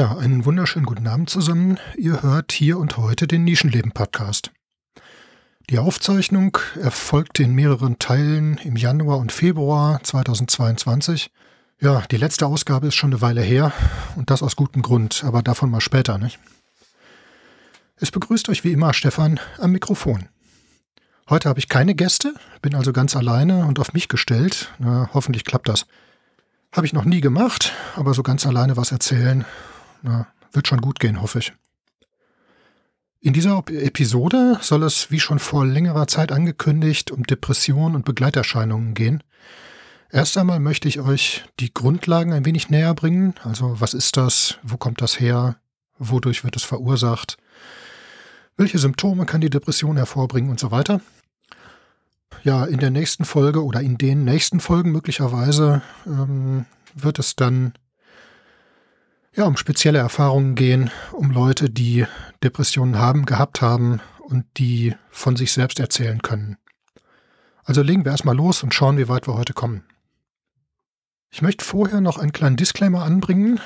Ja, einen wunderschönen guten Abend zusammen. Ihr hört hier und heute den Nischenleben-Podcast. Die Aufzeichnung erfolgte in mehreren Teilen im Januar und Februar 2022. Ja, die letzte Ausgabe ist schon eine Weile her und das aus gutem Grund, aber davon mal später, nicht? Es begrüßt euch wie immer Stefan am Mikrofon. Heute habe ich keine Gäste, bin also ganz alleine und auf mich gestellt. Na, hoffentlich klappt das. Habe ich noch nie gemacht, aber so ganz alleine was erzählen, na, wird schon gut gehen, hoffe ich. In dieser Episode soll es, wie schon vor längerer Zeit angekündigt, um Depressionen und Begleiterscheinungen gehen. Erst einmal möchte ich euch die Grundlagen ein wenig näher bringen. Also was ist das? Wo kommt das her? Wodurch wird es verursacht? Welche Symptome kann die Depression hervorbringen und so weiter? Ja, in der nächsten Folge oder in den nächsten Folgen möglicherweise ähm, wird es dann ja, um spezielle Erfahrungen gehen, um Leute, die Depressionen haben, gehabt haben und die von sich selbst erzählen können. Also legen wir erstmal los und schauen, wie weit wir heute kommen. Ich möchte vorher noch einen kleinen Disclaimer anbringen.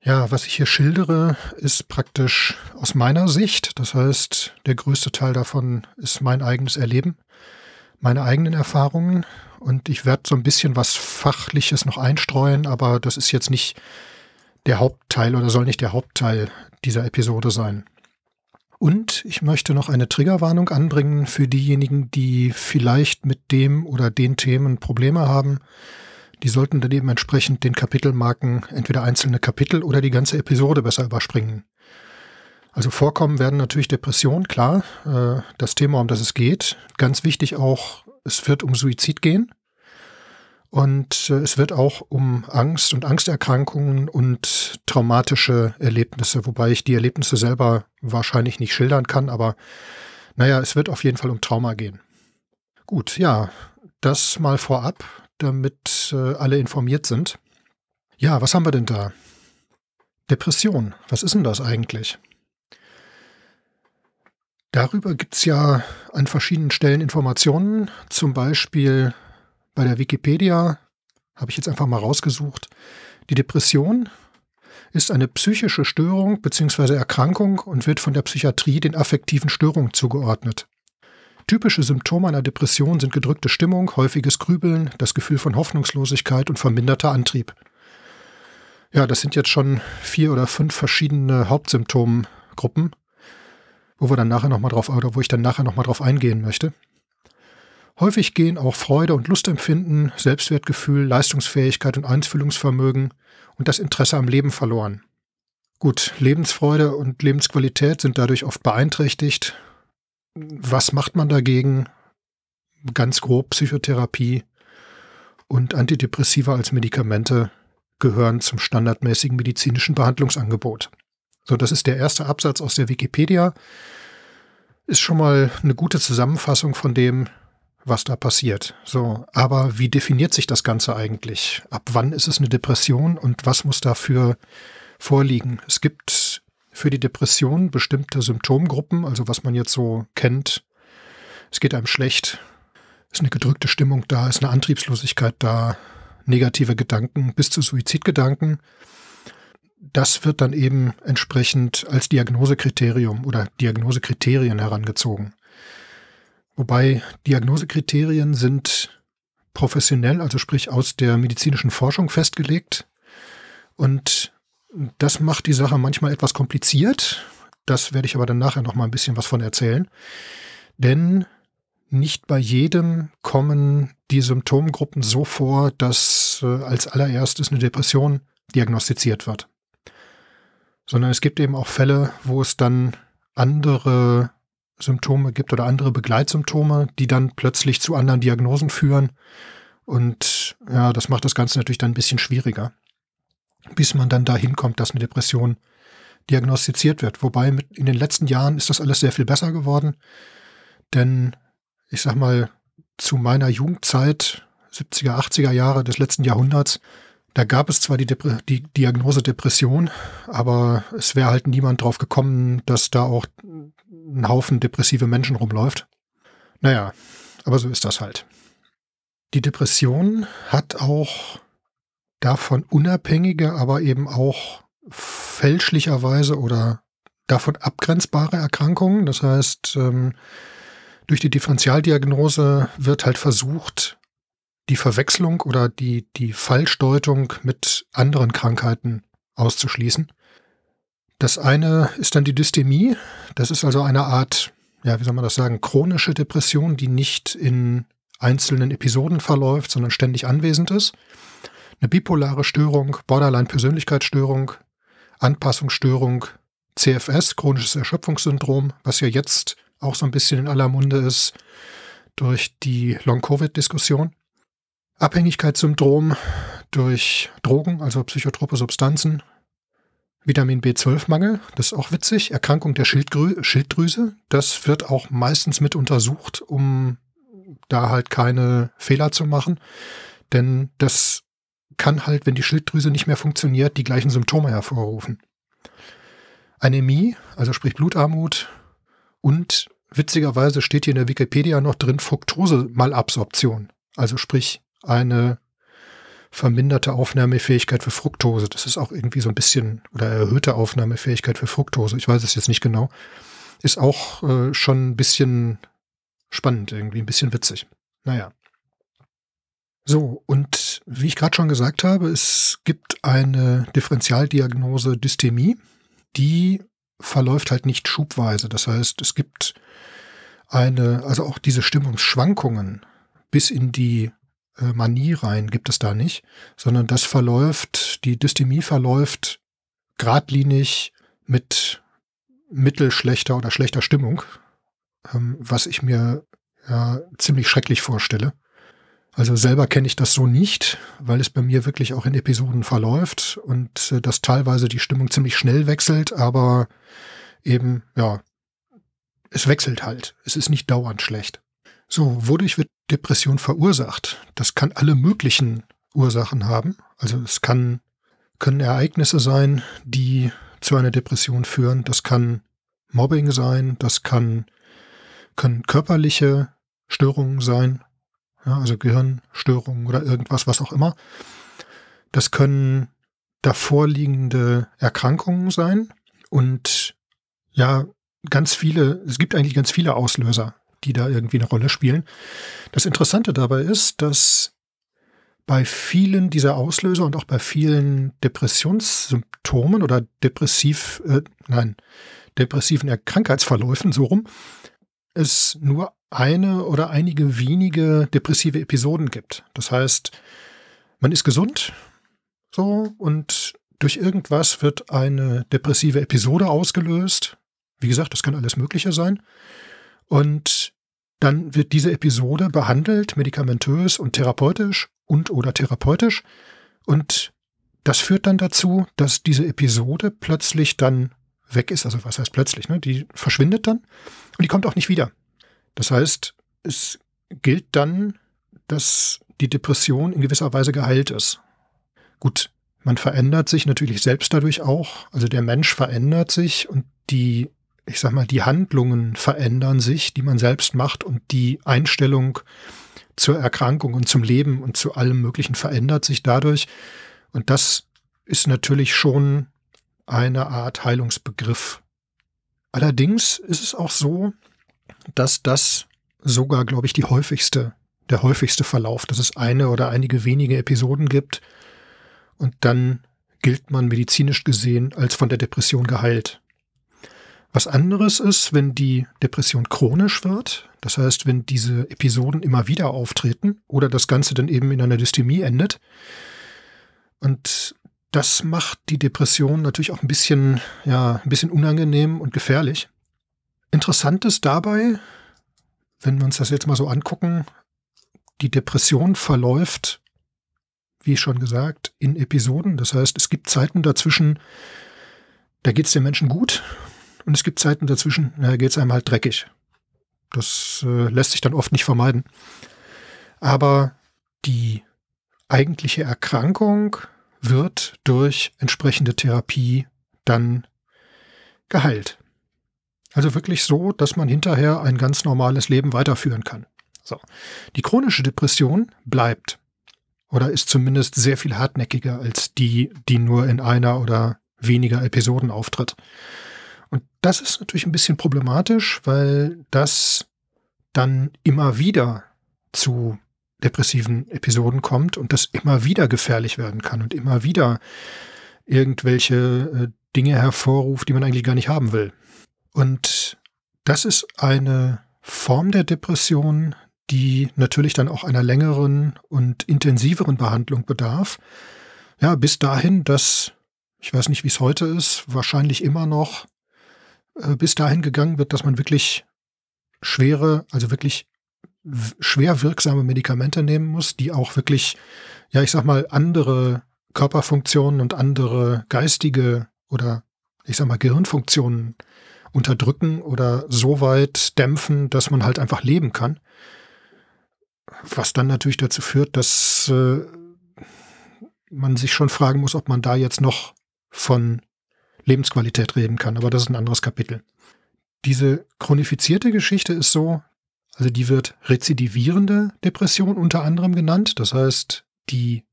Ja, was ich hier schildere, ist praktisch aus meiner Sicht. Das heißt, der größte Teil davon ist mein eigenes Erleben, meine eigenen Erfahrungen. Und ich werde so ein bisschen was Fachliches noch einstreuen, aber das ist jetzt nicht der Hauptteil oder soll nicht der Hauptteil dieser Episode sein. Und ich möchte noch eine Triggerwarnung anbringen für diejenigen, die vielleicht mit dem oder den Themen Probleme haben. Die sollten dann eben entsprechend den Kapitelmarken entweder einzelne Kapitel oder die ganze Episode besser überspringen. Also vorkommen werden natürlich Depressionen, klar, äh, das Thema, um das es geht. Ganz wichtig auch, es wird um Suizid gehen. Und äh, es wird auch um Angst und Angsterkrankungen und traumatische Erlebnisse, wobei ich die Erlebnisse selber wahrscheinlich nicht schildern kann, aber naja, es wird auf jeden Fall um Trauma gehen. Gut, ja, das mal vorab, damit äh, alle informiert sind. Ja, was haben wir denn da? Depression, was ist denn das eigentlich? Darüber gibt es ja an verschiedenen Stellen Informationen, zum Beispiel bei der Wikipedia habe ich jetzt einfach mal rausgesucht. Die Depression ist eine psychische Störung bzw. Erkrankung und wird von der Psychiatrie den affektiven Störungen zugeordnet. Typische Symptome einer Depression sind gedrückte Stimmung, häufiges Grübeln, das Gefühl von Hoffnungslosigkeit und verminderter Antrieb. Ja, das sind jetzt schon vier oder fünf verschiedene Hauptsymptomgruppen, wo wir dann nachher noch mal drauf oder wo ich dann nachher noch mal drauf eingehen möchte. Häufig gehen auch Freude und Lustempfinden, Selbstwertgefühl, Leistungsfähigkeit und Einfühlungsvermögen und das Interesse am Leben verloren. Gut, Lebensfreude und Lebensqualität sind dadurch oft beeinträchtigt. Was macht man dagegen? Ganz grob Psychotherapie und Antidepressiva als Medikamente gehören zum standardmäßigen medizinischen Behandlungsangebot. So, das ist der erste Absatz aus der Wikipedia. Ist schon mal eine gute Zusammenfassung von dem, was da passiert. So, aber wie definiert sich das Ganze eigentlich? Ab wann ist es eine Depression und was muss dafür vorliegen? Es gibt für die Depression bestimmte Symptomgruppen, also was man jetzt so kennt. Es geht einem schlecht, ist eine gedrückte Stimmung da, ist eine Antriebslosigkeit da, negative Gedanken bis zu Suizidgedanken. Das wird dann eben entsprechend als Diagnosekriterium oder Diagnosekriterien herangezogen. Wobei Diagnosekriterien sind professionell, also sprich aus der medizinischen Forschung festgelegt. Und das macht die Sache manchmal etwas kompliziert. Das werde ich aber dann nachher noch mal ein bisschen was von erzählen. Denn nicht bei jedem kommen die Symptomgruppen so vor, dass äh, als allererstes eine Depression diagnostiziert wird. Sondern es gibt eben auch Fälle, wo es dann andere Symptome gibt oder andere Begleitsymptome, die dann plötzlich zu anderen Diagnosen führen. Und ja, das macht das Ganze natürlich dann ein bisschen schwieriger, bis man dann dahin kommt, dass eine Depression diagnostiziert wird. Wobei mit, in den letzten Jahren ist das alles sehr viel besser geworden. Denn ich sag mal, zu meiner Jugendzeit, 70er, 80er Jahre des letzten Jahrhunderts, da gab es zwar die, Depre die Diagnose Depression, aber es wäre halt niemand drauf gekommen, dass da auch ein Haufen depressive Menschen rumläuft. Naja, aber so ist das halt. Die Depression hat auch davon unabhängige, aber eben auch fälschlicherweise oder davon abgrenzbare Erkrankungen. Das heißt, ähm, durch die Differentialdiagnose wird halt versucht, die Verwechslung oder die, die Falschdeutung mit anderen Krankheiten auszuschließen. Das eine ist dann die Dystemie. Das ist also eine Art, ja, wie soll man das sagen, chronische Depression, die nicht in einzelnen Episoden verläuft, sondern ständig anwesend ist. Eine bipolare Störung, Borderline-Persönlichkeitsstörung, Anpassungsstörung, CFS, chronisches Erschöpfungssyndrom, was ja jetzt auch so ein bisschen in aller Munde ist durch die Long-Covid-Diskussion. Abhängigkeitssyndrom durch Drogen, also psychotrope Substanzen. Vitamin B12-Mangel, das ist auch witzig. Erkrankung der Schildgrü Schilddrüse, das wird auch meistens mit untersucht, um da halt keine Fehler zu machen. Denn das kann halt, wenn die Schilddrüse nicht mehr funktioniert, die gleichen Symptome hervorrufen. Anämie, also sprich Blutarmut und witzigerweise steht hier in der Wikipedia noch drin Fructose-Malabsorption, also sprich eine verminderte Aufnahmefähigkeit für Fructose. Das ist auch irgendwie so ein bisschen oder erhöhte Aufnahmefähigkeit für Fructose. Ich weiß es jetzt nicht genau. Ist auch äh, schon ein bisschen spannend, irgendwie ein bisschen witzig. Naja. So, und wie ich gerade schon gesagt habe, es gibt eine Differentialdiagnose Dystemie, die verläuft halt nicht schubweise. Das heißt, es gibt eine, also auch diese Stimmungsschwankungen bis in die Manie rein gibt es da nicht, sondern das verläuft, die Dystemie verläuft geradlinig mit mittelschlechter oder schlechter Stimmung, ähm, was ich mir ja ziemlich schrecklich vorstelle. Also selber kenne ich das so nicht, weil es bei mir wirklich auch in Episoden verläuft und äh, dass teilweise die Stimmung ziemlich schnell wechselt, aber eben, ja, es wechselt halt. Es ist nicht dauernd schlecht. So, wodurch wird Depression verursacht? Das kann alle möglichen Ursachen haben. Also es kann, können Ereignisse sein, die zu einer Depression führen. Das kann Mobbing sein, das kann, können körperliche Störungen sein, ja, also Gehirnstörungen oder irgendwas, was auch immer. Das können davorliegende Erkrankungen sein und ja, ganz viele, es gibt eigentlich ganz viele Auslöser, die da irgendwie eine Rolle spielen. Das Interessante dabei ist, dass bei vielen dieser Auslöser und auch bei vielen Depressionssymptomen oder depressiv, äh, nein, depressiven Krankheitsverläufen so rum, es nur eine oder einige wenige depressive Episoden gibt. Das heißt, man ist gesund, so, und durch irgendwas wird eine depressive Episode ausgelöst. Wie gesagt, das kann alles Mögliche sein. Und dann wird diese Episode behandelt, medikamentös und therapeutisch und oder therapeutisch. Und das führt dann dazu, dass diese Episode plötzlich dann weg ist. Also was heißt plötzlich? Ne? Die verschwindet dann und die kommt auch nicht wieder. Das heißt, es gilt dann, dass die Depression in gewisser Weise geheilt ist. Gut, man verändert sich natürlich selbst dadurch auch. Also der Mensch verändert sich und die ich sag mal, die Handlungen verändern sich, die man selbst macht und die Einstellung zur Erkrankung und zum Leben und zu allem Möglichen verändert sich dadurch. Und das ist natürlich schon eine Art Heilungsbegriff. Allerdings ist es auch so, dass das sogar, glaube ich, die häufigste, der häufigste Verlauf, dass es eine oder einige wenige Episoden gibt und dann gilt man medizinisch gesehen als von der Depression geheilt. Was anderes ist, wenn die Depression chronisch wird, das heißt, wenn diese Episoden immer wieder auftreten oder das Ganze dann eben in einer Dystemie endet. Und das macht die Depression natürlich auch ein bisschen, ja, ein bisschen unangenehm und gefährlich. Interessant ist dabei, wenn wir uns das jetzt mal so angucken, die Depression verläuft, wie schon gesagt, in Episoden. Das heißt, es gibt Zeiten dazwischen, da geht es den Menschen gut und es gibt Zeiten dazwischen, da geht es einem halt dreckig. Das äh, lässt sich dann oft nicht vermeiden. Aber die eigentliche Erkrankung wird durch entsprechende Therapie dann geheilt. Also wirklich so, dass man hinterher ein ganz normales Leben weiterführen kann. So. Die chronische Depression bleibt oder ist zumindest sehr viel hartnäckiger als die, die nur in einer oder weniger Episoden auftritt. Und das ist natürlich ein bisschen problematisch, weil das dann immer wieder zu depressiven Episoden kommt und das immer wieder gefährlich werden kann und immer wieder irgendwelche äh, Dinge hervorruft, die man eigentlich gar nicht haben will. Und das ist eine Form der Depression, die natürlich dann auch einer längeren und intensiveren Behandlung bedarf. Ja, bis dahin, dass, ich weiß nicht, wie es heute ist, wahrscheinlich immer noch äh, bis dahin gegangen wird, dass man wirklich schwere, also wirklich schwer wirksame Medikamente nehmen muss, die auch wirklich, ja, ich sag mal, andere Körperfunktionen und andere geistige oder ich sag mal Gehirnfunktionen unterdrücken oder so weit dämpfen, dass man halt einfach leben kann. Was dann natürlich dazu führt, dass äh, man sich schon fragen muss, ob man da jetzt noch von Lebensqualität reden kann. Aber das ist ein anderes Kapitel. Diese chronifizierte Geschichte ist so, also die wird rezidivierende Depression unter anderem genannt. Das heißt, die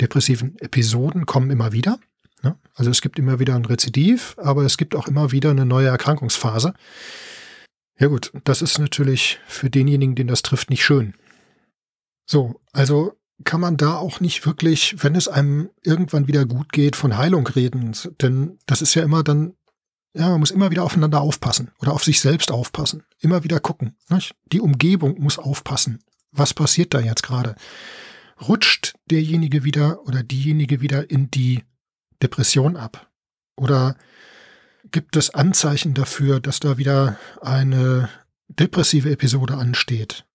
depressiven Episoden kommen immer wieder. Ne? Also es gibt immer wieder ein Rezidiv, aber es gibt auch immer wieder eine neue Erkrankungsphase. Ja gut, das ist natürlich für denjenigen, den das trifft, nicht schön. So, also kann man da auch nicht wirklich, wenn es einem irgendwann wieder gut geht, von Heilung reden. Denn das ist ja immer dann ja, man muss immer wieder aufeinander aufpassen oder auf sich selbst aufpassen. Immer wieder gucken. Nicht? Die Umgebung muss aufpassen. Was passiert da jetzt gerade? Rutscht derjenige wieder oder diejenige wieder in die Depression ab? Oder gibt es Anzeichen dafür, dass da wieder eine depressive Episode ansteht?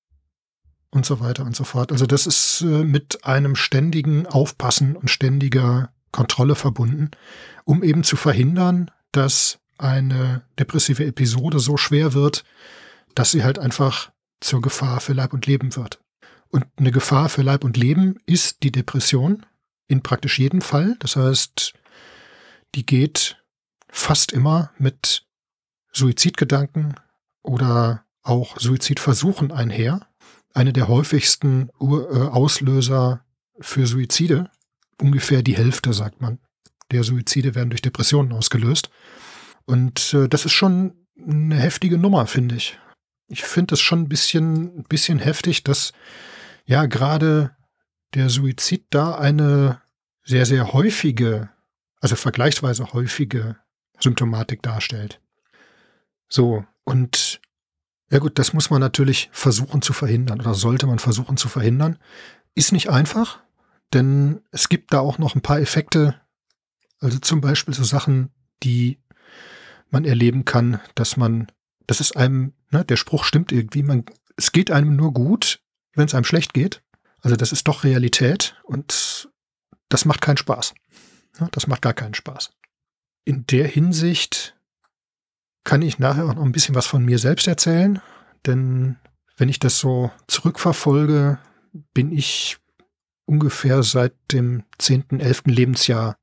Und so weiter und so fort. Also das ist äh, mit einem ständigen Aufpassen und ständiger Kontrolle verbunden, um eben zu verhindern, dass eine depressive Episode so schwer wird, dass sie halt einfach zur Gefahr für Leib und Leben wird. Und eine Gefahr für Leib und Leben ist die Depression in praktisch jedem Fall. Das heißt, die geht fast immer mit Suizidgedanken oder auch Suizidversuchen einher. Eine der häufigsten äh, Auslöser für Suizide, ungefähr die Hälfte, sagt man, der Suizide werden durch Depressionen ausgelöst. Und äh, das ist schon eine heftige Nummer, finde ich. Ich finde es schon ein bisschen, ein bisschen heftig, dass ja gerade der Suizid da eine sehr, sehr häufige, also vergleichsweise häufige Symptomatik darstellt. So, und ja gut, das muss man natürlich versuchen zu verhindern oder sollte man versuchen zu verhindern. Ist nicht einfach, denn es gibt da auch noch ein paar Effekte, also zum Beispiel so Sachen, die man erleben kann, dass man, das ist einem, ne, der Spruch stimmt irgendwie, man, es geht einem nur gut, wenn es einem schlecht geht. Also das ist doch Realität und das macht keinen Spaß. Ja, das macht gar keinen Spaß. In der Hinsicht kann ich nachher auch noch ein bisschen was von mir selbst erzählen, denn wenn ich das so zurückverfolge, bin ich ungefähr seit dem 10., 11. Lebensjahr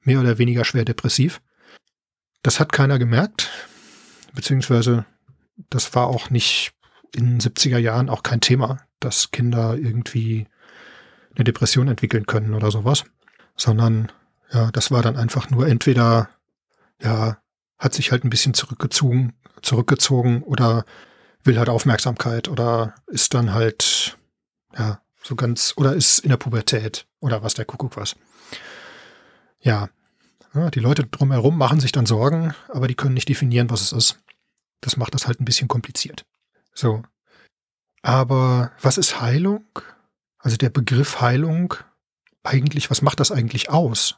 mehr oder weniger schwer depressiv. Das hat keiner gemerkt, beziehungsweise das war auch nicht in den 70er Jahren auch kein Thema, dass Kinder irgendwie eine Depression entwickeln können oder sowas, sondern ja, das war dann einfach nur entweder, ja, hat sich halt ein bisschen zurückgezogen, zurückgezogen oder will halt Aufmerksamkeit oder ist dann halt, ja, so ganz, oder ist in der Pubertät oder was der Kuckuck was. Ja, ja, die Leute drumherum machen sich dann Sorgen, aber die können nicht definieren, was es ist. Das macht das halt ein bisschen kompliziert. So. Aber was ist Heilung? Also der Begriff Heilung, eigentlich, was macht das eigentlich aus?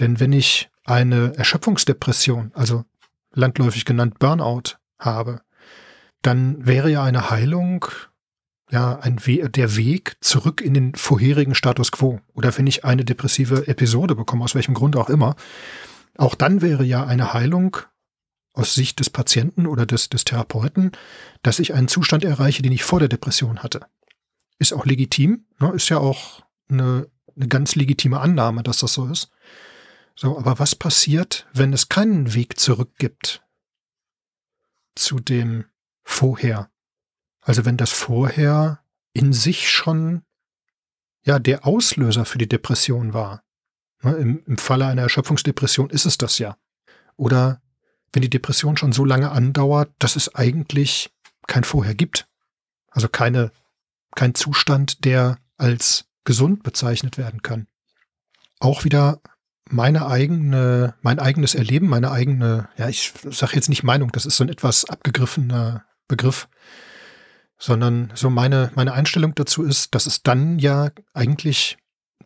Denn wenn ich eine Erschöpfungsdepression, also landläufig genannt Burnout, habe, dann wäre ja eine Heilung ja, ein We der Weg zurück in den vorherigen Status quo. Oder wenn ich eine depressive Episode bekomme, aus welchem Grund auch immer, auch dann wäre ja eine Heilung aus Sicht des Patienten oder des, des Therapeuten, dass ich einen Zustand erreiche, den ich vor der Depression hatte. Ist auch legitim, ne? ist ja auch eine, eine ganz legitime Annahme, dass das so ist. So, aber was passiert, wenn es keinen Weg zurück gibt zu dem Vorher? Also wenn das vorher in sich schon ja der Auslöser für die Depression war. Ne, Im, Im Falle einer Erschöpfungsdepression ist es das ja. Oder wenn die Depression schon so lange andauert, dass es eigentlich kein Vorher gibt. Also keine, kein Zustand, der als gesund bezeichnet werden kann. Auch wieder meine eigene, mein eigenes Erleben, meine eigene, ja, ich sage jetzt nicht Meinung, das ist so ein etwas abgegriffener Begriff, sondern so meine, meine Einstellung dazu ist, dass es dann ja eigentlich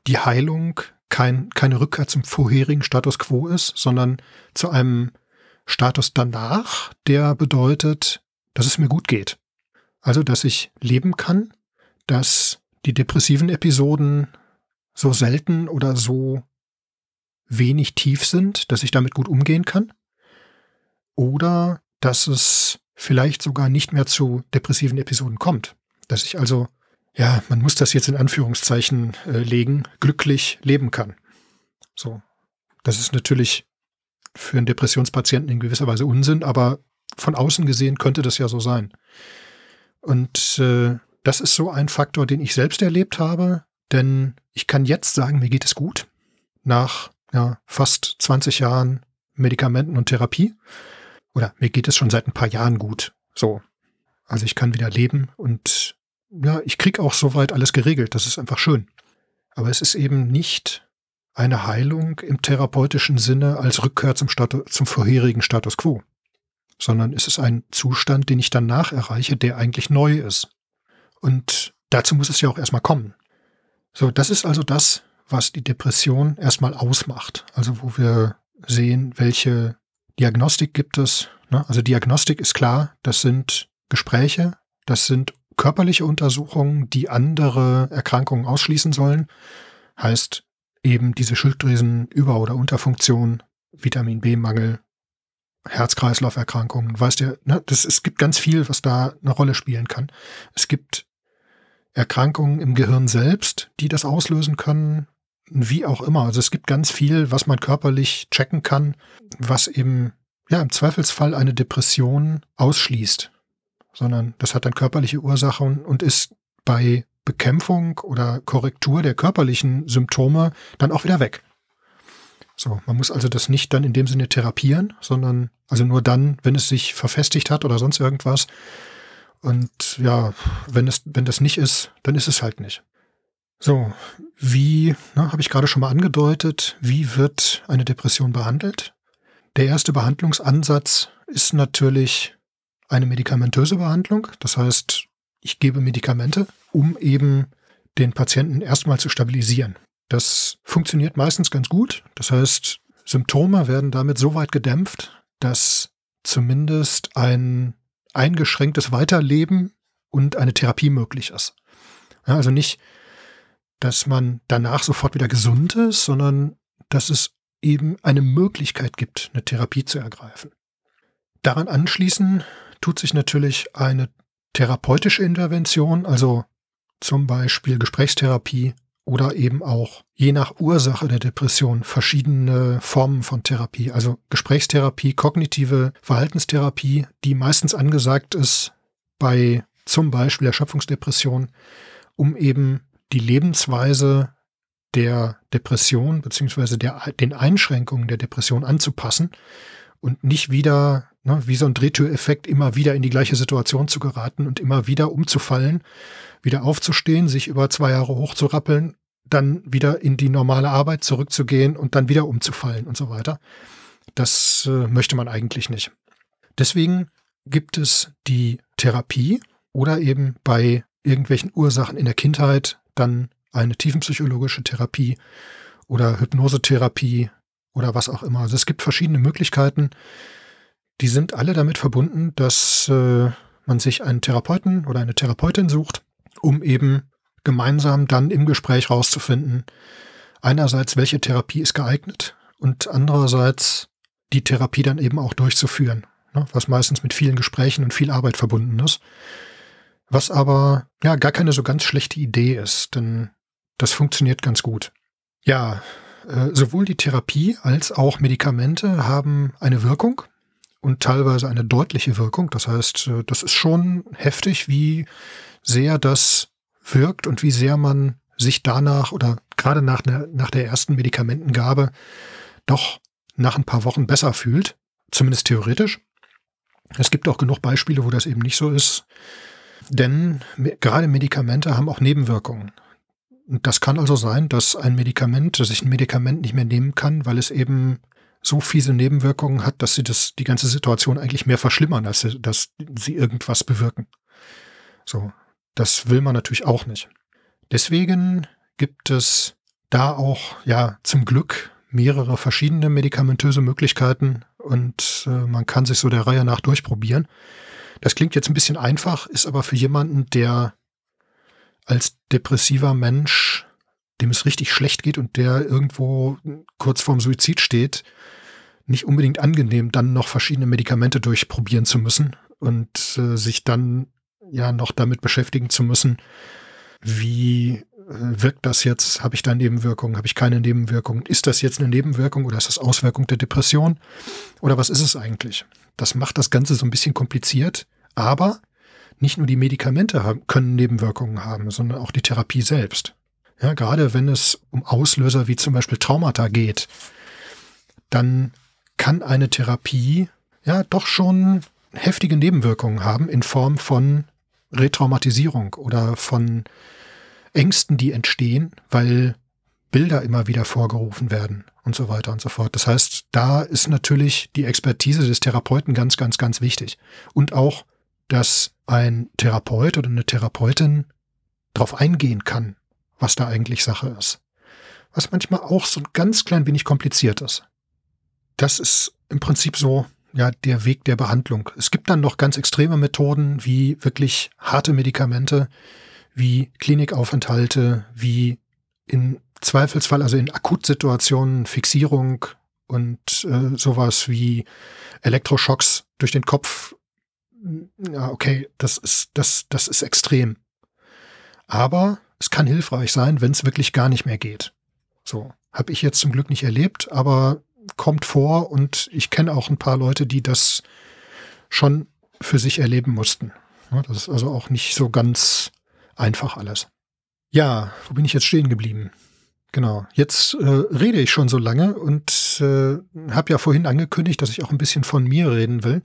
die Heilung kein, keine Rückkehr zum vorherigen Status quo ist, sondern zu einem Status danach, der bedeutet, dass es mir gut geht. Also, dass ich leben kann, dass die depressiven Episoden so selten oder so wenig tief sind, dass ich damit gut umgehen kann. Oder dass es vielleicht sogar nicht mehr zu depressiven Episoden kommt. Dass ich also, ja, man muss das jetzt in Anführungszeichen äh, legen, glücklich leben kann. So. Das ist natürlich für einen Depressionspatienten in gewisser Weise Unsinn, aber von außen gesehen könnte das ja so sein. Und äh, das ist so ein Faktor, den ich selbst erlebt habe, denn ich kann jetzt sagen, mir geht es gut. Nach ja, fast 20 Jahren Medikamenten und Therapie. Oder mir geht es schon seit ein paar Jahren gut. So. Also ich kann wieder leben und ja, ich kriege auch soweit alles geregelt. Das ist einfach schön. Aber es ist eben nicht eine Heilung im therapeutischen Sinne als Rückkehr zum, Status, zum vorherigen Status quo, sondern es ist ein Zustand, den ich danach erreiche, der eigentlich neu ist. Und dazu muss es ja auch erstmal kommen. So, das ist also das, was die Depression erstmal ausmacht. Also wo wir sehen, welche Diagnostik gibt es. Ne? Also Diagnostik ist klar, das sind Gespräche, das sind körperliche Untersuchungen, die andere Erkrankungen ausschließen sollen. Heißt eben diese Schilddrüsenüber- oder Unterfunktion, Vitamin B-Mangel, Herz-Kreislauf-Erkrankungen, weißt du, ne, das, es gibt ganz viel, was da eine Rolle spielen kann. Es gibt Erkrankungen im Gehirn selbst, die das auslösen können wie auch immer. Also es gibt ganz viel, was man körperlich checken kann, was eben ja im Zweifelsfall eine Depression ausschließt, sondern das hat dann körperliche Ursachen und ist bei Bekämpfung oder Korrektur der körperlichen Symptome dann auch wieder weg. So, man muss also das nicht dann in dem Sinne therapieren, sondern also nur dann, wenn es sich verfestigt hat oder sonst irgendwas. Und ja, wenn es, wenn das nicht ist, dann ist es halt nicht. So, wie, habe ich gerade schon mal angedeutet, wie wird eine Depression behandelt? Der erste Behandlungsansatz ist natürlich eine medikamentöse Behandlung. Das heißt, ich gebe Medikamente, um eben den Patienten erstmal zu stabilisieren. Das funktioniert meistens ganz gut. Das heißt, Symptome werden damit so weit gedämpft, dass zumindest ein eingeschränktes Weiterleben und eine Therapie möglich ist. Ja, also nicht dass man danach sofort wieder gesund ist, sondern dass es eben eine Möglichkeit gibt, eine Therapie zu ergreifen. Daran anschließen tut sich natürlich eine therapeutische Intervention, also zum Beispiel Gesprächstherapie oder eben auch je nach Ursache der Depression verschiedene Formen von Therapie, also Gesprächstherapie, kognitive Verhaltenstherapie, die meistens angesagt ist bei zum Beispiel Erschöpfungsdepression, um eben die Lebensweise der Depression beziehungsweise den Einschränkungen der Depression anzupassen und nicht wieder ne, wie so ein Drehtüreffekt immer wieder in die gleiche Situation zu geraten und immer wieder umzufallen, wieder aufzustehen, sich über zwei Jahre hochzurappeln, dann wieder in die normale Arbeit zurückzugehen und dann wieder umzufallen und so weiter. Das äh, möchte man eigentlich nicht. Deswegen gibt es die Therapie oder eben bei irgendwelchen Ursachen in der Kindheit dann eine tiefenpsychologische Therapie oder Hypnosetherapie oder was auch immer. Also es gibt verschiedene Möglichkeiten. Die sind alle damit verbunden, dass äh, man sich einen Therapeuten oder eine Therapeutin sucht, um eben gemeinsam dann im Gespräch rauszufinden, einerseits, welche Therapie ist geeignet und andererseits die Therapie dann eben auch durchzuführen, ne, was meistens mit vielen Gesprächen und viel Arbeit verbunden ist. Was aber ja gar keine so ganz schlechte Idee ist, denn das funktioniert ganz gut. Ja, äh, sowohl die Therapie als auch Medikamente haben eine Wirkung und teilweise eine deutliche Wirkung. Das heißt, äh, das ist schon heftig, wie sehr das wirkt und wie sehr man sich danach oder gerade nach, ne, nach der ersten Medikamentengabe doch nach ein paar Wochen besser fühlt, zumindest theoretisch. Es gibt auch genug Beispiele, wo das eben nicht so ist, denn gerade Medikamente haben auch Nebenwirkungen. Und das kann also sein, dass ein Medikament, dass ich ein Medikament nicht mehr nehmen kann, weil es eben so fiese Nebenwirkungen hat, dass sie das, die ganze Situation eigentlich mehr verschlimmern, als sie, dass sie irgendwas bewirken. So. Das will man natürlich auch nicht. Deswegen gibt es da auch, ja, zum Glück mehrere verschiedene medikamentöse Möglichkeiten und äh, man kann sich so der Reihe nach durchprobieren. Das klingt jetzt ein bisschen einfach, ist aber für jemanden, der als depressiver Mensch, dem es richtig schlecht geht und der irgendwo kurz vorm Suizid steht, nicht unbedingt angenehm, dann noch verschiedene Medikamente durchprobieren zu müssen und äh, sich dann ja noch damit beschäftigen zu müssen, wie äh, wirkt das jetzt? Habe ich da Nebenwirkungen? Habe ich keine Nebenwirkungen? Ist das jetzt eine Nebenwirkung oder ist das Auswirkung der Depression? Oder was ist es eigentlich? Das macht das Ganze so ein bisschen kompliziert, aber nicht nur die Medikamente haben, können Nebenwirkungen haben, sondern auch die Therapie selbst. Ja, gerade wenn es um Auslöser wie zum Beispiel Traumata geht, dann kann eine Therapie ja doch schon heftige Nebenwirkungen haben in Form von Retraumatisierung oder von Ängsten, die entstehen, weil Bilder immer wieder vorgerufen werden und so weiter und so fort. Das heißt, da ist natürlich die Expertise des Therapeuten ganz, ganz, ganz wichtig. Und auch, dass ein Therapeut oder eine Therapeutin darauf eingehen kann, was da eigentlich Sache ist. Was manchmal auch so ein ganz klein wenig kompliziert ist. Das ist im Prinzip so ja, der Weg der Behandlung. Es gibt dann noch ganz extreme Methoden wie wirklich harte Medikamente, wie Klinikaufenthalte, wie in Zweifelsfall, also in Akutsituationen Fixierung und äh, sowas wie Elektroschocks durch den Kopf. Ja, okay, das ist, das, das ist extrem. Aber es kann hilfreich sein, wenn es wirklich gar nicht mehr geht. So, habe ich jetzt zum Glück nicht erlebt, aber kommt vor und ich kenne auch ein paar Leute, die das schon für sich erleben mussten. Das ist also auch nicht so ganz einfach alles. Ja, wo bin ich jetzt stehen geblieben? Genau, jetzt äh, rede ich schon so lange und äh, habe ja vorhin angekündigt, dass ich auch ein bisschen von mir reden will.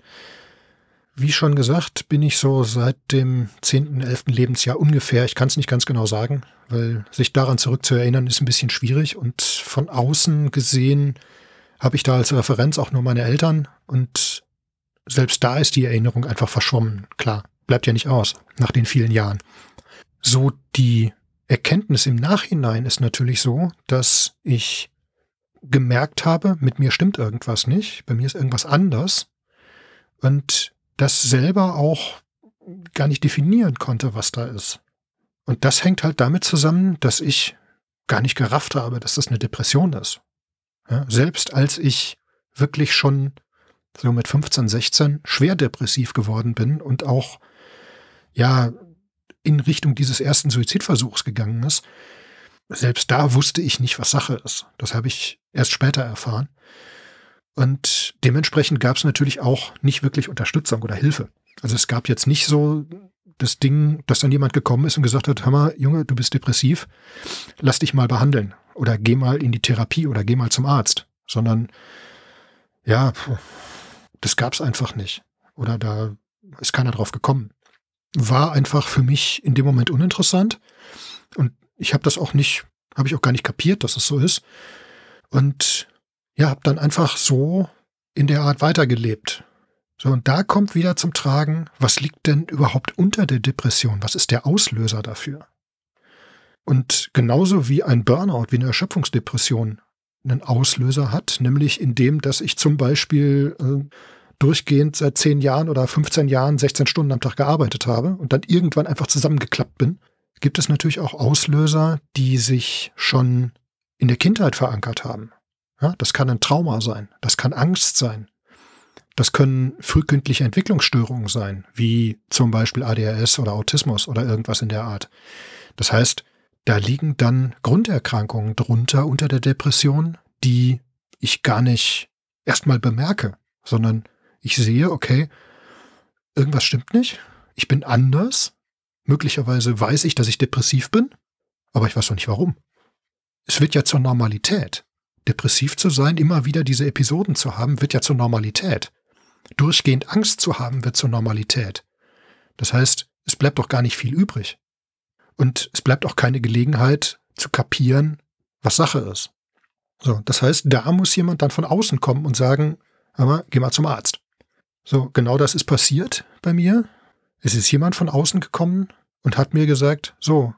Wie schon gesagt, bin ich so seit dem 10., 11. Lebensjahr ungefähr, ich kann es nicht ganz genau sagen, weil sich daran zurückzuerinnern ist ein bisschen schwierig und von außen gesehen habe ich da als Referenz auch nur meine Eltern und selbst da ist die Erinnerung einfach verschwommen. Klar, bleibt ja nicht aus nach den vielen Jahren. So die Erkenntnis im Nachhinein ist natürlich so, dass ich gemerkt habe, mit mir stimmt irgendwas nicht, bei mir ist irgendwas anders und das selber auch gar nicht definieren konnte, was da ist. Und das hängt halt damit zusammen, dass ich gar nicht gerafft habe, dass das eine Depression ist. Ja, selbst als ich wirklich schon so mit 15, 16 schwer depressiv geworden bin und auch ja in Richtung dieses ersten Suizidversuchs gegangen ist, selbst da wusste ich nicht, was Sache ist. Das habe ich erst später erfahren. Und dementsprechend gab es natürlich auch nicht wirklich Unterstützung oder Hilfe. Also es gab jetzt nicht so das Ding, dass dann jemand gekommen ist und gesagt hat, hör mal, Junge, du bist depressiv, lass dich mal behandeln oder geh mal in die Therapie oder geh mal zum Arzt, sondern ja, das gab es einfach nicht. Oder da ist keiner drauf gekommen. War einfach für mich in dem Moment uninteressant und ich habe das auch nicht, habe ich auch gar nicht kapiert, dass es so ist. Und ja, habe dann einfach so in der Art weitergelebt. So, und da kommt wieder zum Tragen, was liegt denn überhaupt unter der Depression? Was ist der Auslöser dafür? Und genauso wie ein Burnout, wie eine Erschöpfungsdepression einen Auslöser hat, nämlich in dem, dass ich zum Beispiel äh, durchgehend seit 10 Jahren oder 15 Jahren 16 Stunden am Tag gearbeitet habe und dann irgendwann einfach zusammengeklappt bin, gibt es natürlich auch Auslöser, die sich schon in der Kindheit verankert haben. Ja, das kann ein Trauma sein, das kann Angst sein, das können frühkindliche Entwicklungsstörungen sein, wie zum Beispiel ADHS oder Autismus oder irgendwas in der Art. Das heißt, da liegen dann Grunderkrankungen drunter unter der Depression, die ich gar nicht erstmal bemerke, sondern ich sehe, okay, irgendwas stimmt nicht, ich bin anders, möglicherweise weiß ich, dass ich depressiv bin, aber ich weiß noch nicht warum. es wird ja zur Normalität. Depressiv zu sein, immer wieder diese Episoden zu haben, wird ja zur Normalität. Durchgehend Angst zu haben, wird zur Normalität. Das heißt, es bleibt doch gar nicht viel übrig. Und es bleibt auch keine Gelegenheit zu kapieren, was Sache ist. So, das heißt, da muss jemand dann von außen kommen und sagen, aber geh mal zum Arzt. So, genau das ist passiert bei mir. Es ist jemand von außen gekommen und hat mir gesagt, so,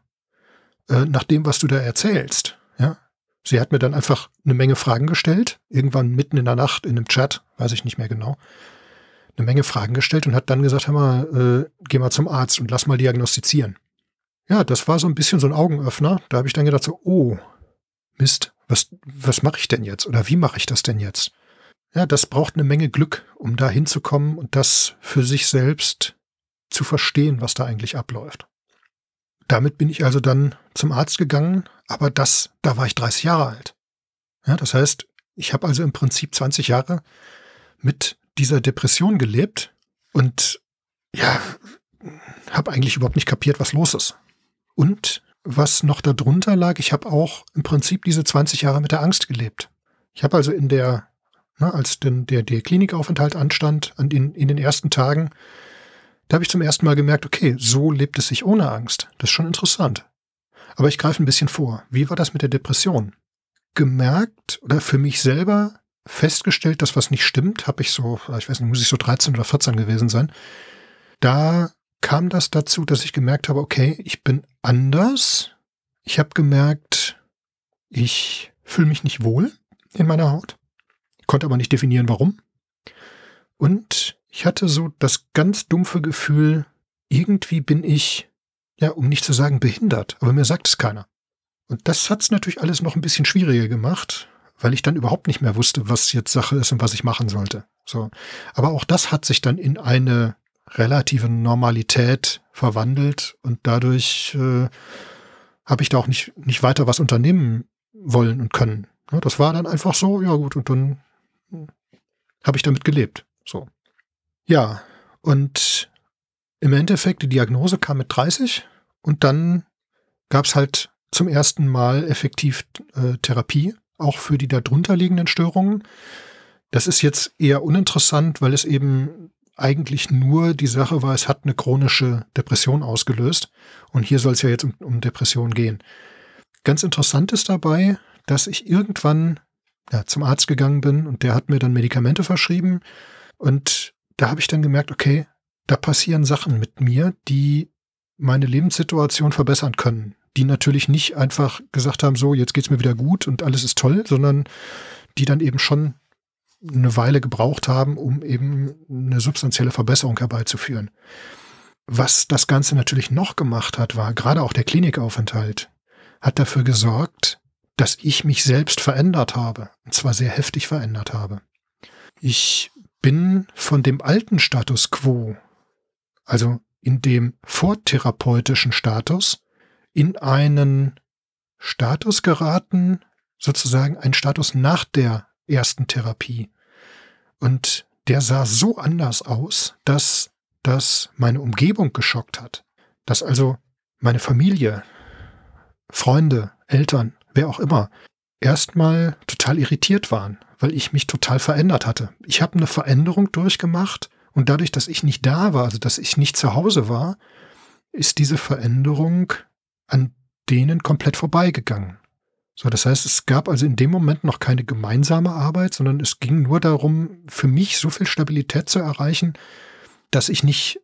äh, nach dem, was du da erzählst, ja, sie hat mir dann einfach eine Menge Fragen gestellt, irgendwann mitten in der Nacht in einem Chat, weiß ich nicht mehr genau, eine Menge Fragen gestellt und hat dann gesagt, hör mal, äh, geh mal zum Arzt und lass mal diagnostizieren. Ja, das war so ein bisschen so ein Augenöffner. Da habe ich dann gedacht so, oh, Mist, was, was mache ich denn jetzt? Oder wie mache ich das denn jetzt? Ja, das braucht eine Menge Glück, um da hinzukommen und das für sich selbst zu verstehen, was da eigentlich abläuft. Damit bin ich also dann zum Arzt gegangen, aber das, da war ich 30 Jahre alt. Ja, das heißt, ich habe also im Prinzip 20 Jahre mit dieser Depression gelebt und ja, habe eigentlich überhaupt nicht kapiert, was los ist. Und was noch darunter lag, ich habe auch im Prinzip diese 20 Jahre mit der Angst gelebt. Ich habe also in der, na, als denn der, der Klinikaufenthalt anstand, an den, in den ersten Tagen, da habe ich zum ersten Mal gemerkt, okay, so lebt es sich ohne Angst. Das ist schon interessant. Aber ich greife ein bisschen vor. Wie war das mit der Depression? Gemerkt oder für mich selber festgestellt, dass was nicht stimmt, habe ich so, ich weiß nicht, muss ich so 13 oder 14 gewesen sein. Da kam das dazu, dass ich gemerkt habe, okay, ich bin anders. Ich habe gemerkt, ich fühle mich nicht wohl in meiner Haut, konnte aber nicht definieren, warum. Und ich hatte so das ganz dumpfe Gefühl, irgendwie bin ich, ja, um nicht zu sagen behindert, aber mir sagt es keiner. Und das hat es natürlich alles noch ein bisschen schwieriger gemacht, weil ich dann überhaupt nicht mehr wusste, was jetzt Sache ist und was ich machen sollte. So. Aber auch das hat sich dann in eine relative Normalität verwandelt und dadurch äh, habe ich da auch nicht, nicht weiter was unternehmen wollen und können. Ja, das war dann einfach so, ja gut, und dann habe ich damit gelebt. So. Ja, und im Endeffekt, die Diagnose kam mit 30 und dann gab es halt zum ersten Mal effektiv äh, Therapie, auch für die darunter liegenden Störungen. Das ist jetzt eher uninteressant, weil es eben eigentlich nur die Sache war, es hat eine chronische Depression ausgelöst. Und hier soll es ja jetzt um, um Depression gehen. Ganz interessant ist dabei, dass ich irgendwann ja, zum Arzt gegangen bin und der hat mir dann Medikamente verschrieben. Und da habe ich dann gemerkt, okay, da passieren Sachen mit mir, die meine Lebenssituation verbessern können. Die natürlich nicht einfach gesagt haben, so, jetzt geht's mir wieder gut und alles ist toll, sondern die dann eben schon eine Weile gebraucht haben, um eben eine substanzielle Verbesserung herbeizuführen. Was das Ganze natürlich noch gemacht hat, war gerade auch der Klinikaufenthalt, hat dafür gesorgt, dass ich mich selbst verändert habe, und zwar sehr heftig verändert habe. Ich bin von dem alten Status quo, also in dem vortherapeutischen Status, in einen Status geraten, sozusagen ein Status nach der ersten Therapie. Und der sah so anders aus, dass das meine Umgebung geschockt hat. Dass also meine Familie, Freunde, Eltern, wer auch immer, erstmal total irritiert waren, weil ich mich total verändert hatte. Ich habe eine Veränderung durchgemacht und dadurch, dass ich nicht da war, also dass ich nicht zu Hause war, ist diese Veränderung an denen komplett vorbeigegangen. So, das heißt, es gab also in dem Moment noch keine gemeinsame Arbeit, sondern es ging nur darum, für mich so viel Stabilität zu erreichen, dass ich nicht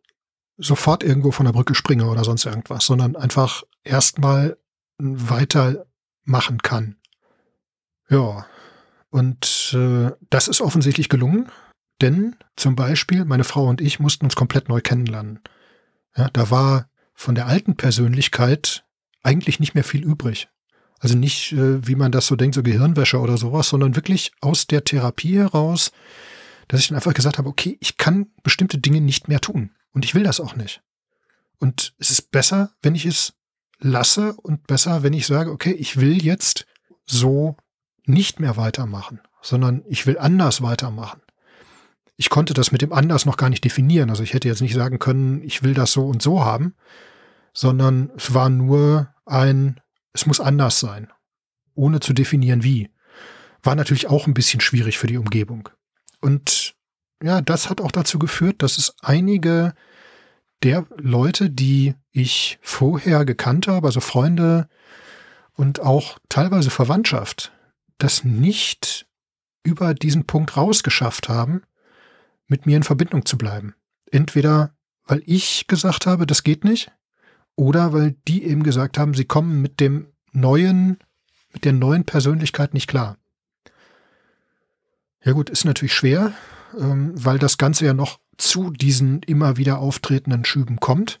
sofort irgendwo von der Brücke springe oder sonst irgendwas, sondern einfach erstmal weitermachen kann. Ja, und äh, das ist offensichtlich gelungen, denn zum Beispiel meine Frau und ich mussten uns komplett neu kennenlernen. Ja, da war von der alten Persönlichkeit eigentlich nicht mehr viel übrig. Also nicht, äh, wie man das so denkt, so Gehirnwäsche oder sowas, sondern wirklich aus der Therapie heraus, dass ich dann einfach gesagt habe, okay, ich kann bestimmte Dinge nicht mehr tun. Und ich will das auch nicht. Und es ist besser, wenn ich es lasse und besser, wenn ich sage, okay, ich will jetzt so nicht mehr weitermachen, sondern ich will anders weitermachen. Ich konnte das mit dem anders noch gar nicht definieren. Also ich hätte jetzt nicht sagen können, ich will das so und so haben, sondern es war nur ein, es muss anders sein. ohne zu definieren wie. War natürlich auch ein bisschen schwierig für die Umgebung. Und ja, das hat auch dazu geführt, dass es einige der Leute, die ich vorher gekannt habe, also Freunde und auch teilweise Verwandtschaft, das nicht über diesen Punkt rausgeschafft haben, mit mir in Verbindung zu bleiben. Entweder weil ich gesagt habe, das geht nicht, oder weil die eben gesagt haben, sie kommen mit dem neuen, mit der neuen Persönlichkeit nicht klar. Ja gut, ist natürlich schwer, ähm, weil das Ganze ja noch zu diesen immer wieder auftretenden Schüben kommt.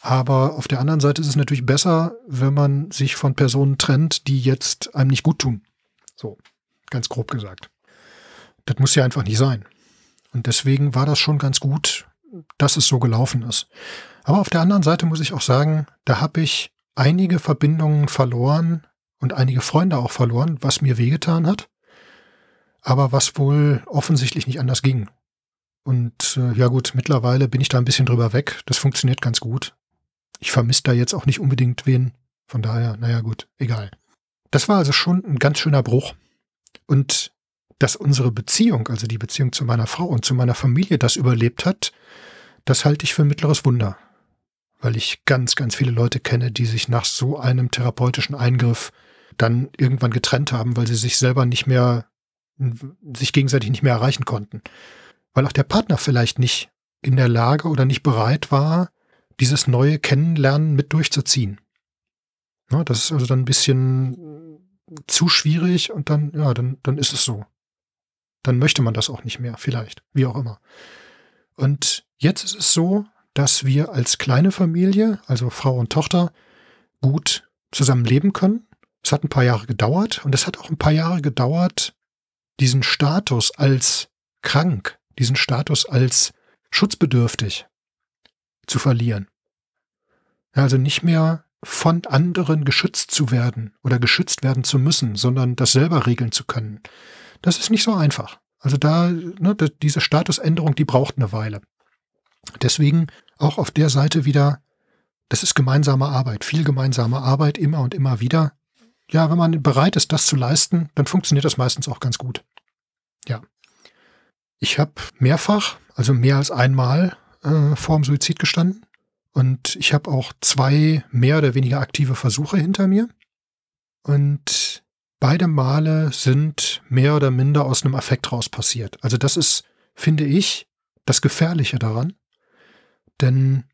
Aber auf der anderen Seite ist es natürlich besser, wenn man sich von Personen trennt, die jetzt einem nicht gut tun. So, ganz grob gesagt. Das muss ja einfach nicht sein. Und deswegen war das schon ganz gut, dass es so gelaufen ist. Aber auf der anderen Seite muss ich auch sagen, da habe ich einige Verbindungen verloren und einige Freunde auch verloren, was mir wehgetan hat aber was wohl offensichtlich nicht anders ging. Und äh, ja gut, mittlerweile bin ich da ein bisschen drüber weg. Das funktioniert ganz gut. Ich vermisse da jetzt auch nicht unbedingt wen. Von daher, naja gut, egal. Das war also schon ein ganz schöner Bruch. Und dass unsere Beziehung, also die Beziehung zu meiner Frau und zu meiner Familie das überlebt hat, das halte ich für ein mittleres Wunder. Weil ich ganz, ganz viele Leute kenne, die sich nach so einem therapeutischen Eingriff dann irgendwann getrennt haben, weil sie sich selber nicht mehr sich gegenseitig nicht mehr erreichen konnten. Weil auch der Partner vielleicht nicht in der Lage oder nicht bereit war, dieses neue Kennenlernen mit durchzuziehen. Ja, das ist also dann ein bisschen zu schwierig und dann, ja, dann, dann ist es so. Dann möchte man das auch nicht mehr, vielleicht, wie auch immer. Und jetzt ist es so, dass wir als kleine Familie, also Frau und Tochter, gut zusammen leben können. Es hat ein paar Jahre gedauert und es hat auch ein paar Jahre gedauert, diesen Status als krank, diesen Status als schutzbedürftig zu verlieren. Also nicht mehr von anderen geschützt zu werden oder geschützt werden zu müssen, sondern das selber regeln zu können. Das ist nicht so einfach. Also da, ne, diese Statusänderung, die braucht eine Weile. Deswegen auch auf der Seite wieder, das ist gemeinsame Arbeit, viel gemeinsame Arbeit immer und immer wieder ja, wenn man bereit ist, das zu leisten, dann funktioniert das meistens auch ganz gut. Ja. Ich habe mehrfach, also mehr als einmal, äh, vor dem Suizid gestanden. Und ich habe auch zwei mehr oder weniger aktive Versuche hinter mir. Und beide Male sind mehr oder minder aus einem Affekt raus passiert. Also das ist, finde ich, das Gefährliche daran. Denn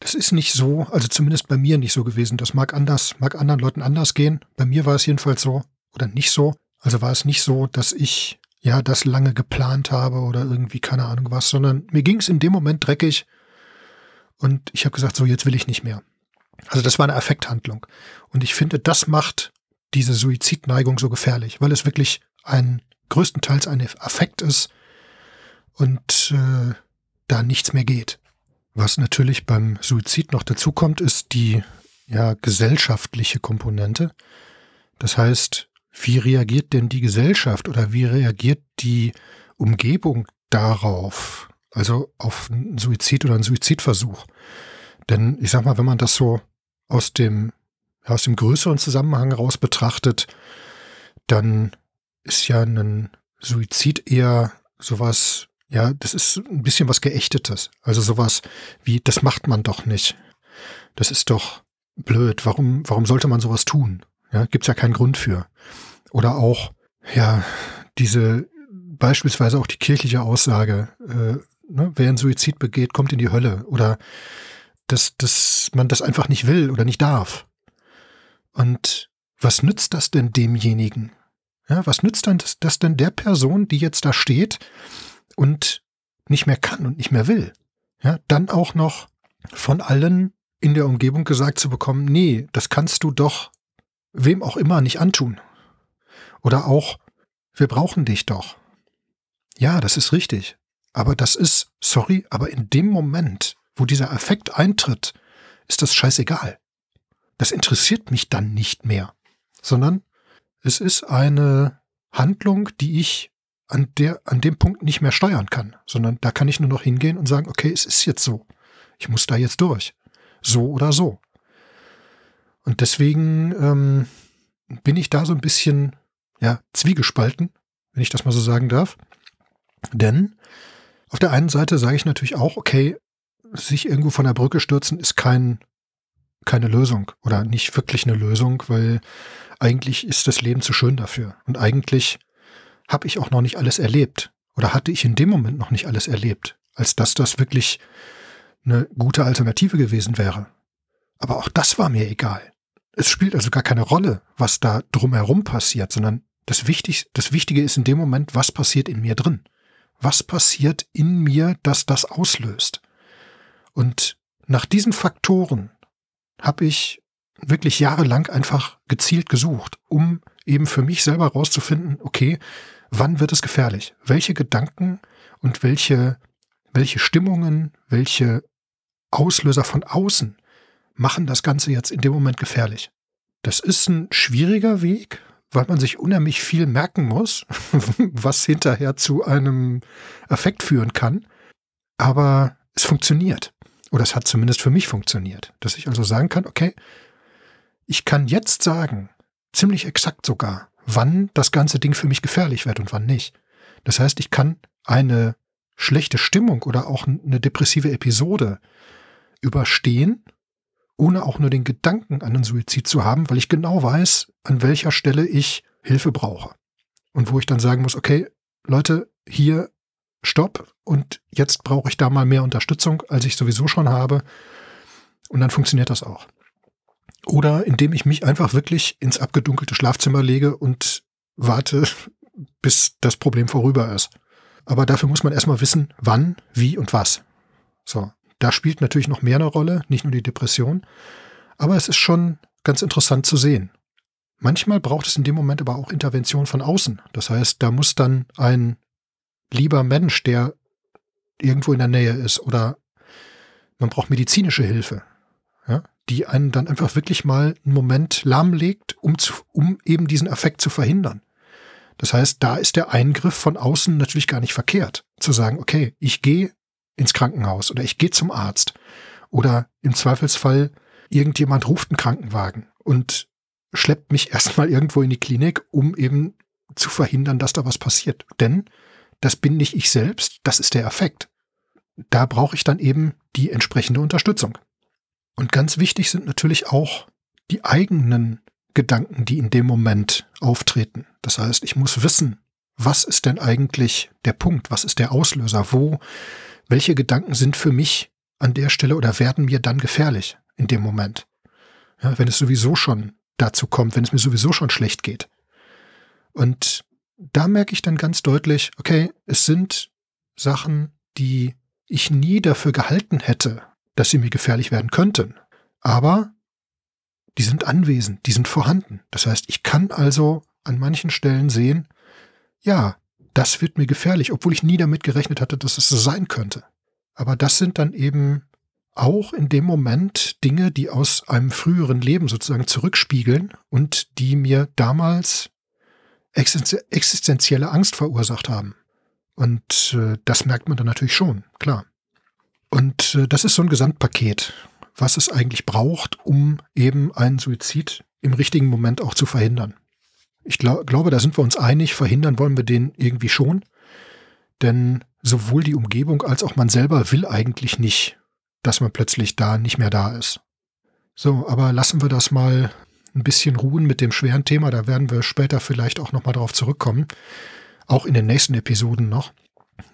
das ist nicht so, also zumindest bei mir nicht so gewesen. Das mag anders, mag anderen Leuten anders gehen. Bei mir war es jedenfalls so oder nicht so. Also war es nicht so, dass ich ja das lange geplant habe oder irgendwie keine Ahnung was, sondern mir ging es in dem Moment dreckig und ich habe gesagt, so jetzt will ich nicht mehr. Also das war eine Affekthandlung. Und ich finde, das macht diese Suizidneigung so gefährlich, weil es wirklich ein größtenteils ein Affekt ist und äh, da nichts mehr geht. Was natürlich beim Suizid noch dazu kommt, ist die ja, gesellschaftliche Komponente. Das heißt, wie reagiert denn die Gesellschaft oder wie reagiert die Umgebung darauf? Also auf einen Suizid oder einen Suizidversuch. Denn ich sag mal, wenn man das so aus dem, aus dem größeren Zusammenhang heraus betrachtet, dann ist ja ein Suizid eher sowas ja, das ist ein bisschen was Geächtetes. Also sowas wie, das macht man doch nicht. Das ist doch blöd. Warum, warum sollte man sowas tun? Ja, gibt's ja keinen Grund für. Oder auch, ja, diese, beispielsweise auch die kirchliche Aussage, äh, ne, wer einen Suizid begeht, kommt in die Hölle. Oder dass, dass man das einfach nicht will oder nicht darf. Und was nützt das denn demjenigen? Ja, was nützt dann das, das denn der Person, die jetzt da steht und nicht mehr kann und nicht mehr will, ja, dann auch noch von allen in der Umgebung gesagt zu bekommen, nee, das kannst du doch wem auch immer nicht antun. Oder auch, wir brauchen dich doch. Ja, das ist richtig. Aber das ist, sorry, aber in dem Moment, wo dieser Effekt eintritt, ist das scheißegal. Das interessiert mich dann nicht mehr, sondern es ist eine Handlung, die ich an, der, an dem Punkt nicht mehr steuern kann, sondern da kann ich nur noch hingehen und sagen, okay, es ist jetzt so. Ich muss da jetzt durch. So oder so. Und deswegen, ähm, bin ich da so ein bisschen, ja, zwiegespalten, wenn ich das mal so sagen darf. Denn auf der einen Seite sage ich natürlich auch, okay, sich irgendwo von der Brücke stürzen ist kein, keine Lösung oder nicht wirklich eine Lösung, weil eigentlich ist das Leben zu schön dafür. Und eigentlich habe ich auch noch nicht alles erlebt oder hatte ich in dem Moment noch nicht alles erlebt, als dass das wirklich eine gute Alternative gewesen wäre. Aber auch das war mir egal. Es spielt also gar keine Rolle, was da drumherum passiert, sondern das, Wichtig, das Wichtige ist in dem Moment, was passiert in mir drin. Was passiert in mir, dass das auslöst? Und nach diesen Faktoren habe ich wirklich jahrelang einfach gezielt gesucht, um eben für mich selber rauszufinden, okay, wann wird es gefährlich? Welche Gedanken und welche, welche Stimmungen, welche Auslöser von außen machen das Ganze jetzt in dem Moment gefährlich? Das ist ein schwieriger Weg, weil man sich unheimlich viel merken muss, was hinterher zu einem Effekt führen kann. Aber es funktioniert. Oder es hat zumindest für mich funktioniert. Dass ich also sagen kann, okay, ich kann jetzt sagen, ziemlich exakt sogar, wann das ganze Ding für mich gefährlich wird und wann nicht. Das heißt, ich kann eine schlechte Stimmung oder auch eine depressive Episode überstehen ohne auch nur den Gedanken an einen Suizid zu haben, weil ich genau weiß, an welcher Stelle ich Hilfe brauche. Und wo ich dann sagen muss, okay, Leute, hier Stopp und jetzt brauche ich da mal mehr Unterstützung, als ich sowieso schon habe. Und dann funktioniert das auch. Oder indem ich mich einfach wirklich ins abgedunkelte Schlafzimmer lege und warte, bis das Problem vorüber ist. Aber dafür muss man erstmal wissen, wann, wie und was. So. Da spielt natürlich noch mehr eine Rolle, nicht nur die Depression. Aber es ist schon ganz interessant zu sehen. Manchmal braucht es in dem Moment aber auch Intervention von außen. Das heißt, da muss dann ein lieber Mensch, der irgendwo in der Nähe ist, oder man braucht medizinische Hilfe, ja, die einen dann einfach wirklich mal einen Moment lahmlegt, um, zu, um eben diesen Effekt zu verhindern. Das heißt, da ist der Eingriff von außen natürlich gar nicht verkehrt. Zu sagen, okay, ich gehe ins Krankenhaus oder ich gehe zum Arzt oder im Zweifelsfall irgendjemand ruft einen Krankenwagen und schleppt mich erstmal irgendwo in die Klinik, um eben zu verhindern, dass da was passiert. Denn das bin nicht ich selbst, das ist der Effekt. Da brauche ich dann eben die entsprechende Unterstützung. Und ganz wichtig sind natürlich auch die eigenen Gedanken, die in dem Moment auftreten. Das heißt, ich muss wissen, was ist denn eigentlich der Punkt, was ist der Auslöser, wo welche Gedanken sind für mich an der Stelle oder werden mir dann gefährlich in dem Moment? Ja, wenn es sowieso schon dazu kommt, wenn es mir sowieso schon schlecht geht. Und da merke ich dann ganz deutlich, okay, es sind Sachen, die ich nie dafür gehalten hätte, dass sie mir gefährlich werden könnten. Aber die sind anwesend, die sind vorhanden. Das heißt, ich kann also an manchen Stellen sehen, ja, das wird mir gefährlich, obwohl ich nie damit gerechnet hatte, dass es so sein könnte. Aber das sind dann eben auch in dem Moment Dinge, die aus einem früheren Leben sozusagen zurückspiegeln und die mir damals existenzielle Angst verursacht haben. Und äh, das merkt man dann natürlich schon, klar. Und äh, das ist so ein Gesamtpaket, was es eigentlich braucht, um eben einen Suizid im richtigen Moment auch zu verhindern. Ich glaub, glaube, da sind wir uns einig, verhindern wollen wir den irgendwie schon. Denn sowohl die Umgebung als auch man selber will eigentlich nicht, dass man plötzlich da nicht mehr da ist. So, aber lassen wir das mal ein bisschen ruhen mit dem schweren Thema. Da werden wir später vielleicht auch nochmal drauf zurückkommen. Auch in den nächsten Episoden noch.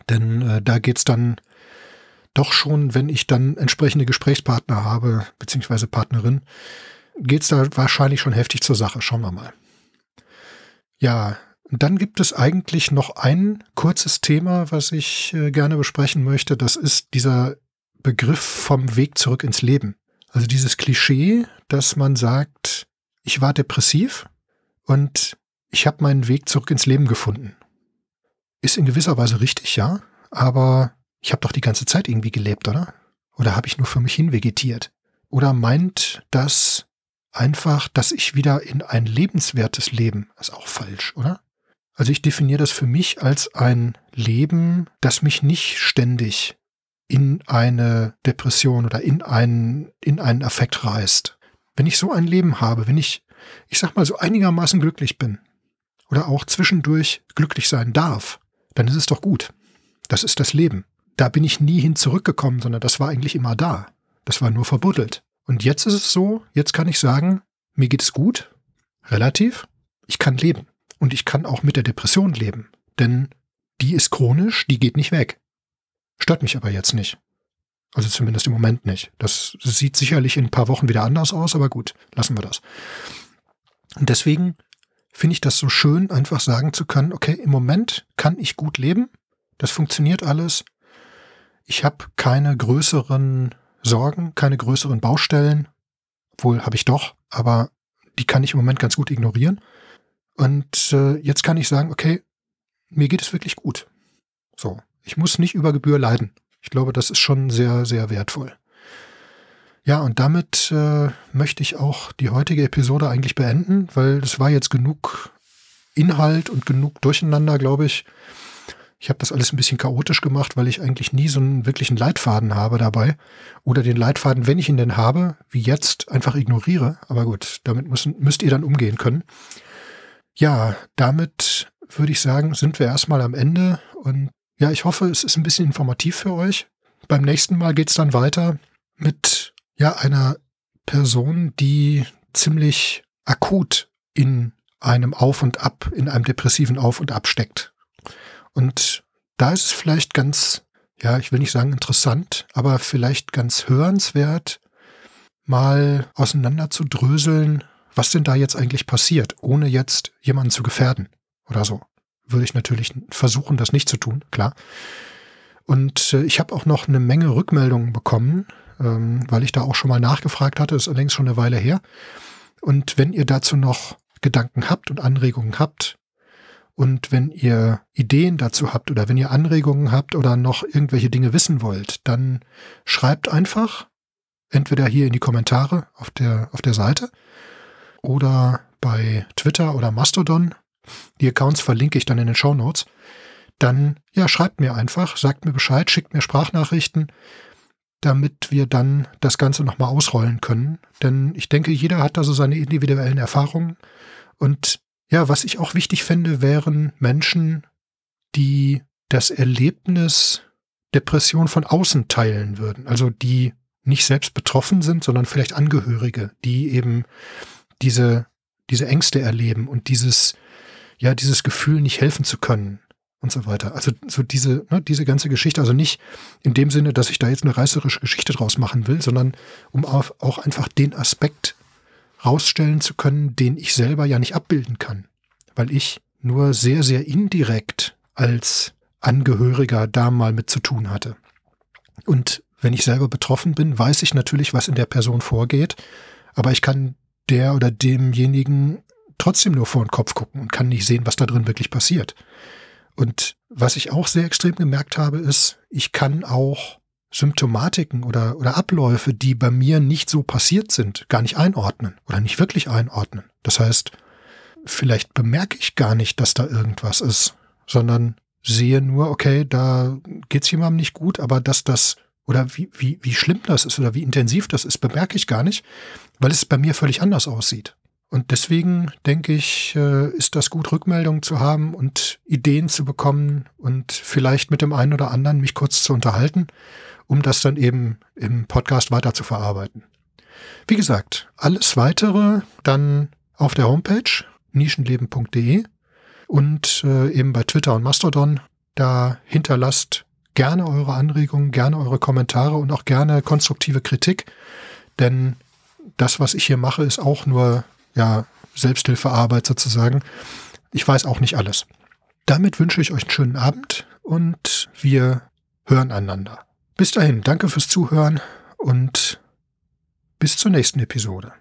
Denn äh, da geht's dann doch schon, wenn ich dann entsprechende Gesprächspartner habe, beziehungsweise Partnerin, geht's da wahrscheinlich schon heftig zur Sache. Schauen wir mal. Ja, dann gibt es eigentlich noch ein kurzes Thema, was ich äh, gerne besprechen möchte. Das ist dieser Begriff vom Weg zurück ins Leben. Also dieses Klischee, dass man sagt, ich war depressiv und ich habe meinen Weg zurück ins Leben gefunden. Ist in gewisser Weise richtig, ja, aber ich habe doch die ganze Zeit irgendwie gelebt, oder? Oder habe ich nur für mich hin vegetiert? Oder meint das einfach, dass ich wieder in ein lebenswertes Leben, ist auch falsch, oder? Also ich definiere das für mich als ein Leben, das mich nicht ständig in eine Depression oder in einen, in einen Affekt reißt. Wenn ich so ein Leben habe, wenn ich ich sag mal, so einigermaßen glücklich bin oder auch zwischendurch glücklich sein darf, dann ist es doch gut. Das ist das Leben. Da bin ich nie hin zurückgekommen, sondern das war eigentlich immer da. Das war nur verbuddelt. Und jetzt ist es so, jetzt kann ich sagen, mir geht es gut, relativ, ich kann leben. Und ich kann auch mit der Depression leben. Denn die ist chronisch, die geht nicht weg. Stört mich aber jetzt nicht. Also zumindest im Moment nicht. Das sieht sicherlich in ein paar Wochen wieder anders aus, aber gut, lassen wir das. Und deswegen finde ich das so schön, einfach sagen zu können, okay, im Moment kann ich gut leben, das funktioniert alles. Ich habe keine größeren Sorgen, keine größeren Baustellen. Wohl habe ich doch, aber die kann ich im Moment ganz gut ignorieren. Und äh, jetzt kann ich sagen, okay, mir geht es wirklich gut. So, ich muss nicht über Gebühr leiden. Ich glaube, das ist schon sehr, sehr wertvoll. Ja, und damit äh, möchte ich auch die heutige Episode eigentlich beenden, weil es war jetzt genug Inhalt und genug Durcheinander, glaube ich. Ich habe das alles ein bisschen chaotisch gemacht, weil ich eigentlich nie so einen wirklichen Leitfaden habe dabei. Oder den Leitfaden, wenn ich ihn denn habe, wie jetzt, einfach ignoriere. Aber gut, damit müssen, müsst ihr dann umgehen können. Ja, damit würde ich sagen, sind wir erstmal am Ende. Und ja, ich hoffe, es ist ein bisschen informativ für euch. Beim nächsten Mal geht es dann weiter mit ja einer Person, die ziemlich akut in einem Auf und Ab, in einem depressiven Auf und Ab steckt. Und da ist es vielleicht ganz, ja, ich will nicht sagen interessant, aber vielleicht ganz hörenswert, mal auseinander zu dröseln, was denn da jetzt eigentlich passiert, ohne jetzt jemanden zu gefährden oder so. Würde ich natürlich versuchen, das nicht zu tun, klar. Und äh, ich habe auch noch eine Menge Rückmeldungen bekommen, ähm, weil ich da auch schon mal nachgefragt hatte, ist allerdings schon eine Weile her. Und wenn ihr dazu noch Gedanken habt und Anregungen habt, und wenn ihr Ideen dazu habt oder wenn ihr Anregungen habt oder noch irgendwelche Dinge wissen wollt, dann schreibt einfach entweder hier in die Kommentare auf der, auf der Seite oder bei Twitter oder Mastodon. Die Accounts verlinke ich dann in den Show Notes. Dann, ja, schreibt mir einfach, sagt mir Bescheid, schickt mir Sprachnachrichten, damit wir dann das Ganze nochmal ausrollen können. Denn ich denke, jeder hat da so seine individuellen Erfahrungen und ja, was ich auch wichtig fände, wären Menschen, die das Erlebnis Depression von außen teilen würden. Also die nicht selbst betroffen sind, sondern vielleicht Angehörige, die eben diese, diese Ängste erleben und dieses, ja, dieses Gefühl, nicht helfen zu können und so weiter. Also so diese, ne, diese ganze Geschichte, also nicht in dem Sinne, dass ich da jetzt eine reißerische Geschichte draus machen will, sondern um auch einfach den Aspekt rausstellen zu können, den ich selber ja nicht abbilden kann, weil ich nur sehr, sehr indirekt als Angehöriger da mal mit zu tun hatte. Und wenn ich selber betroffen bin, weiß ich natürlich, was in der Person vorgeht, aber ich kann der oder demjenigen trotzdem nur vor den Kopf gucken und kann nicht sehen, was da drin wirklich passiert. Und was ich auch sehr extrem gemerkt habe, ist, ich kann auch Symptomatiken oder, oder Abläufe, die bei mir nicht so passiert sind, gar nicht einordnen oder nicht wirklich einordnen. Das heißt, vielleicht bemerke ich gar nicht, dass da irgendwas ist, sondern sehe nur, okay, da geht's jemandem nicht gut, aber dass das oder wie, wie, wie schlimm das ist oder wie intensiv das ist, bemerke ich gar nicht, weil es bei mir völlig anders aussieht. Und deswegen denke ich, äh, ist das gut, Rückmeldungen zu haben und Ideen zu bekommen und vielleicht mit dem einen oder anderen mich kurz zu unterhalten um das dann eben im Podcast weiter zu verarbeiten. Wie gesagt, alles weitere dann auf der Homepage nischenleben.de und äh, eben bei Twitter und Mastodon. Da hinterlasst gerne eure Anregungen, gerne eure Kommentare und auch gerne konstruktive Kritik, denn das, was ich hier mache, ist auch nur ja Selbsthilfearbeit sozusagen. Ich weiß auch nicht alles. Damit wünsche ich euch einen schönen Abend und wir hören einander. Bis dahin, danke fürs Zuhören und bis zur nächsten Episode.